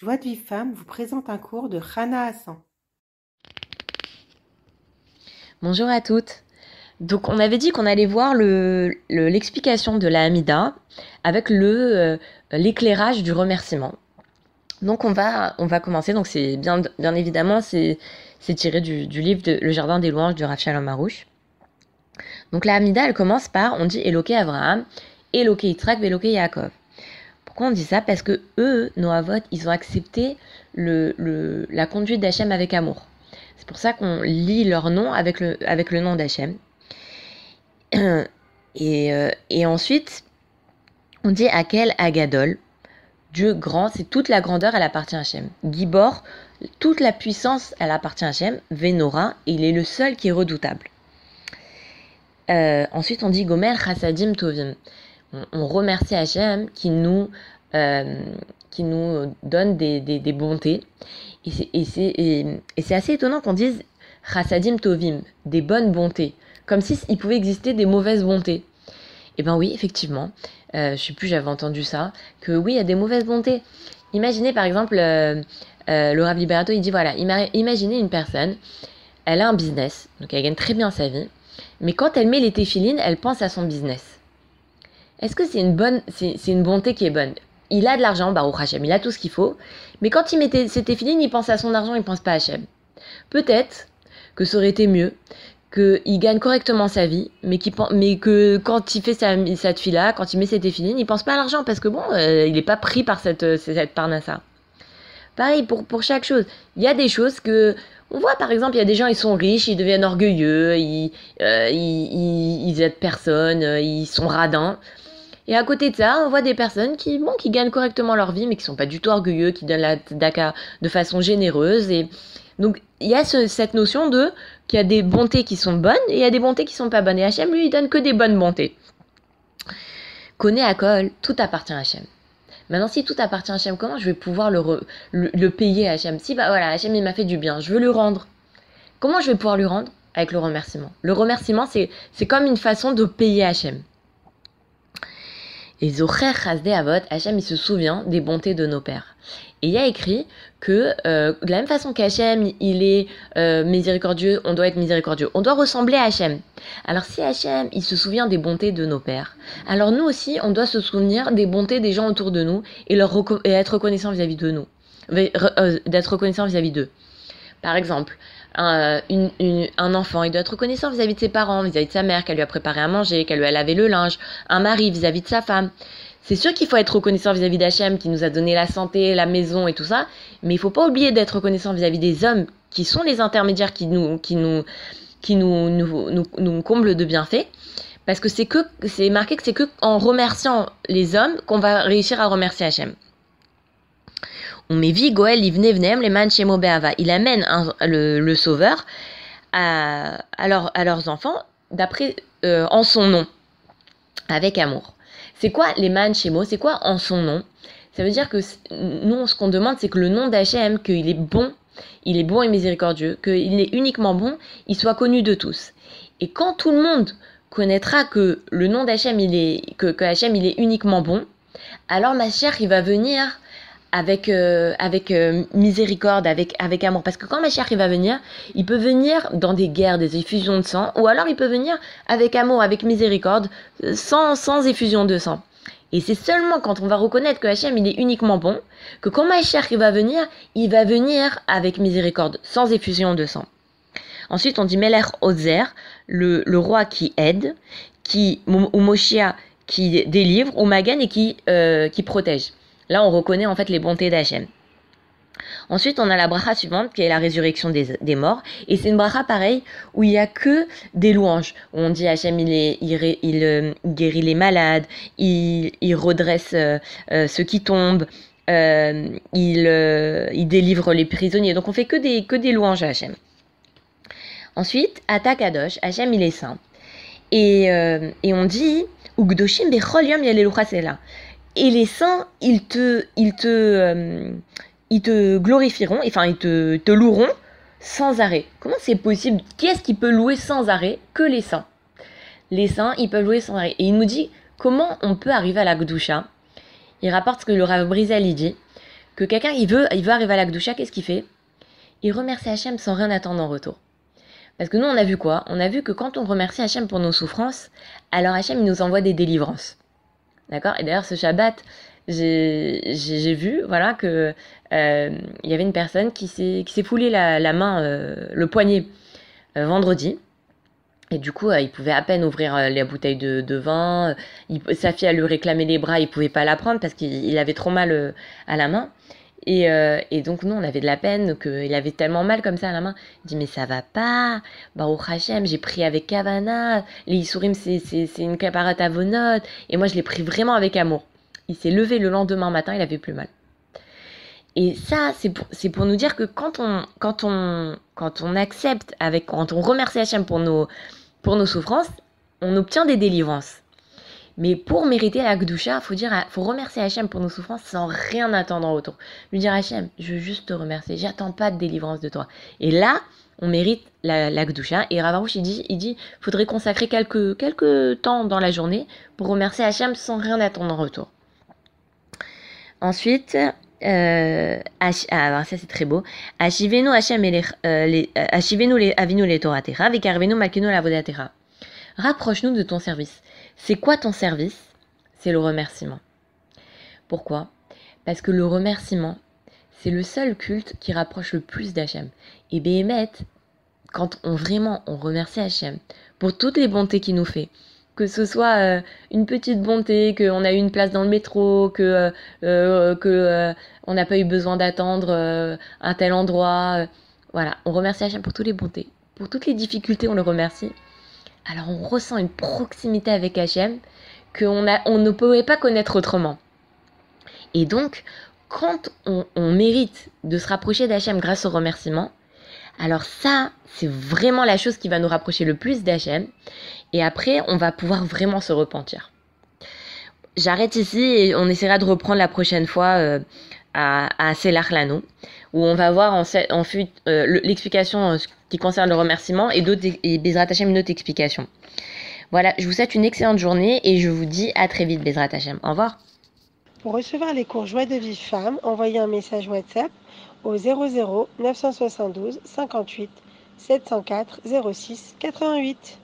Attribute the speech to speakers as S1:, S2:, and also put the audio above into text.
S1: Joie de vie femme vous présente un cours de Rana Hassan.
S2: Bonjour à toutes. Donc on avait dit qu'on allait voir l'explication le, de la Hamida avec euh, l'éclairage du remerciement. Donc on va on va commencer. Donc c'est bien bien évidemment c'est tiré du, livre Le Jardin des louanges de Rav Shalom Marouche. Donc la Hamida elle commence par on dit Eloké Abraham, Eloké Yitzhak, Eloké Yaakov. On dit ça Parce que eux, nos avots, ils ont accepté la conduite d'Hachem avec amour. C'est pour ça qu'on lit leur nom avec le, nom d'Hachem. Et, euh, et, ensuite, on dit Akel Agadol, Dieu grand, c'est toute la grandeur, elle appartient à Hachem. Gibor, toute la puissance, elle appartient à Hachem. Venora, il est le seul qui est redoutable. Euh, ensuite, on dit Gomer Chassadim Tovim on, remercie Hachem qui nous, euh, qui nous donne des, des, bontés. Et c'est assez étonnant qu'on dise Chassadim Tovim, des bonnes bontés, comme s'il il pouvait exister des mauvaises bontés. Eh bien oui, effectivement, euh, je sais plus, j'avais entendu ça, que oui, il y a des mauvaises bontés. Imaginez par exemple, euh, euh le Rav Liberato, il dit voilà, imaginez une personne, elle a un business, donc elle gagne très bien sa vie, mais quand elle met les téfilines, elle pense à son business. Est-ce que c'est une bonne, c'est une bonté qui est bonne? Il a de l'argent, Baruch Hashem, il a tout ce qu'il faut, mais quand il mettait c'était fini, il pense à son argent, il pense pas à Hashem. Peut-être que ça aurait été mieux qu'il gagne correctement sa vie, mais, mais que quand il fait sa, cette fille-là, quand il met ses téfilines, il pense pas à l'argent parce que bon, euh, il n'est pas pris par cette, cette parnassa. Pareil pour, pour chaque chose. Il y a des choses que. On voit par exemple, il y a des gens, ils sont riches, ils deviennent orgueilleux, ils, euh, ils, ils, aident personne, euh, ils sont radins. Et à côté de ça, on voit des personnes qui, bon, gagnent correctement leur vie, mais qui sont pas du tout orgueilleux, qui donnent la daka de façon généreuse. Et donc, il y a cette notion de qu'il y a des bontés qui sont bonnes et il y a des bontés qui sont pas bonnes. Et Hachem, lui, il donne que des bonnes bontés. Connais à Kol, tout appartient à Hachem. Maintenant, si tout appartient à Hachem, comment je vais pouvoir le, payer à Hachem Si, bah voilà, Hachem, il m'a fait du bien, je veux le rendre. Comment je vais pouvoir lui rendre? Avec le remerciement. Le remerciement, c'est comme une façon de payer Hachem. Et Zocher Chasde Avot, Hachem, il se souvient des bontés de nos pères. Et il y a écrit que euh, de la même façon qu'Hachem, il est euh, miséricordieux, on doit être miséricordieux. On doit ressembler à Hachem. Alors si Hachem, il se souvient des bontés de nos pères, alors nous aussi, on doit se souvenir des bontés des gens autour de nous et, leur être reconnaissant vis-à-vis de nous. Euh, d'être reconnaissant vis-à-vis d'eux. Par exemple, un, un, enfant, il doit être reconnaissant vis-à-vis de ses parents, vis-à-vis de sa mère, qu'elle lui a préparé à manger, qu'elle lui a lavé le linge, un mari vis-à-vis de sa femme. C'est sûr qu'il faut être reconnaissant vis-à-vis d'Hachem qui nous a donné la santé, la maison et tout ça, mais il faut pas oublier d'être reconnaissant vis-à-vis des hommes qui sont les intermédiaires qui nous, qui nous, qui nous, nous, nous, nous comblent de bienfaits. Parce que c'est que, c'est marqué que c'est que en remerciant les hommes qu'on va réussir à remercier Hachem. Goel Il amène le, sauveur à, à, leurs enfants d'après euh, en son nom, avec amour. C'est quoi les man shemo C'est quoi en son nom? Ça veut dire que nous, ce qu'on demande, c'est que le nom d'Hachem, qu'il est bon, il est bon et miséricordieux, qu'il est uniquement bon, il soit connu de tous. Et quand tout le monde connaîtra que le nom d'Hachem, il est que, que il est uniquement bon, alors ma chère, il va venir avec, euh, avec euh, miséricorde, avec, avec amour. Parce que quand Mashiach il va venir, il peut venir dans des guerres, des effusions de sang, ou alors il peut venir avec amour, avec miséricorde, sans, sans effusion de sang. Et c'est seulement quand on va reconnaître que Hachem il est uniquement bon, que quand Mashiach va venir, il va venir avec miséricorde, sans effusion de sang. Ensuite, on dit Meler Ozer, le, le roi qui aide, qui, ou Moshia qui délivre, ou Magan et qui, euh, qui protège. Là, on reconnaît en fait les bontés d'Hachem. Ensuite, on a la bracha suivante qui est la résurrection des, morts. Et c'est une bracha pareille où il n'y a que des louanges. on dit Hachem, il, il, euh, guérit les malades, il, redresse euh, euh, ceux qui tombent, il, délivre les prisonniers. Donc on fait que des, que des louanges à Hachem. Ensuite, Atta Kadosh, Hachem, il est saint. Et, et on dit, Ugdoshim bechol yom là et les saints, ils te, ils te, euh, te glorifieront, enfin ils te, loueront sans arrêt. Comment c'est possible? Qui est-ce qui peut louer sans arrêt que les saints? Les saints, ils peuvent louer sans arrêt. Et il nous dit comment on peut arriver à la Gdusha? Il rapporte ce que le Rav Brizal dit que quelqu'un, il veut, il veut arriver à la Gdusha, qu'est-ce qu'il fait? Il remercie Hachem sans rien attendre en retour. Parce que nous, on a vu quoi? On a vu que quand on remercie Hachem pour nos souffrances, alors Hachem, il nous envoie des délivrances. D'accord? Et d'ailleurs, ce Shabbat, j'ai vu voilà, que euh, il y avait une personne qui s'est foulé la, la main, euh, le poignet, euh, vendredi. Et du coup, il pouvait à peine ouvrir les bouteilles de, de vin. sa fille a lui réclamé les bras, il pouvait pas la prendre parce qu'il avait trop mal à la main. Et, euh, et, donc nous, on avait de la peine, qu'il avait tellement mal comme ça à la main. Il dit, mais ça va pas. Bah, au Hachem, j'ai pris avec Kavana. Les Isurim, c'est une caparate à vos notes. Et moi, je l'ai pris vraiment avec amour. Il s'est levé le lendemain matin, il avait plus mal. Et ça, c'est pour, pour, nous dire que quand on, quand on, quand on accepte, avec, quand on remercie Hachem pour nos, pour nos souffrances, on obtient des délivrances. Mais pour mériter la Gdusha, faut dire, faut remercier Hachem pour nos souffrances sans rien attendre en retour. Lui dire Hachem, je veux juste te remercier, j'attends pas de délivrance de toi. Et là, on mérite la, Gdusha. Et Ravarouche, il dit, il dit, faudrait consacrer quelques, quelques temps dans la journée pour remercier Hachem sans rien attendre en retour. Ensuite, euh, ah, ça c'est très beau. Ashivenu Hachem euh, les, Ashivenu les avinu les Torah Tera, vekarvenu makinu la Vodatera. Rapproche-nous de ton service. C'est quoi ton service? C'est le remerciement. Pourquoi? Parce que le remerciement, c'est le seul culte qui rapproche le plus d'Hachem. Et Béhémet, quand on vraiment on remercie Hachem pour toutes les bontés qu'il nous fait, que ce soit euh, une petite bonté, qu'on a eu une place dans le métro, que, euh, euh, on n'a pas eu besoin d'attendre un tel endroit. voilà, on remercie Hachem pour toutes les bontés. Pour toutes les difficultés, on le remercie alors on ressent une proximité avec Hachem qu'on on ne pouvait pas connaître autrement. Et donc, quand on, mérite de se rapprocher d'Hachem grâce au remerciement, alors ça, c'est vraiment la chose qui va nous rapprocher le plus d'Hachem. Et après, on va pouvoir vraiment se repentir. J'arrête ici et on essaiera de reprendre la prochaine fois euh, à, à Lano, où on va voir en, en euh, l'explication euh, qui concerne le remerciement et, d'autres, et Bezrat Hashem une autre explication. Voilà, je vous souhaite une excellente journée et je vous dis à très vite Bezrat Hashem. Au revoir.
S1: Pour recevoir les cours Joie de vie femme, envoyez un message WhatsApp au 00 972 58 704 06 88.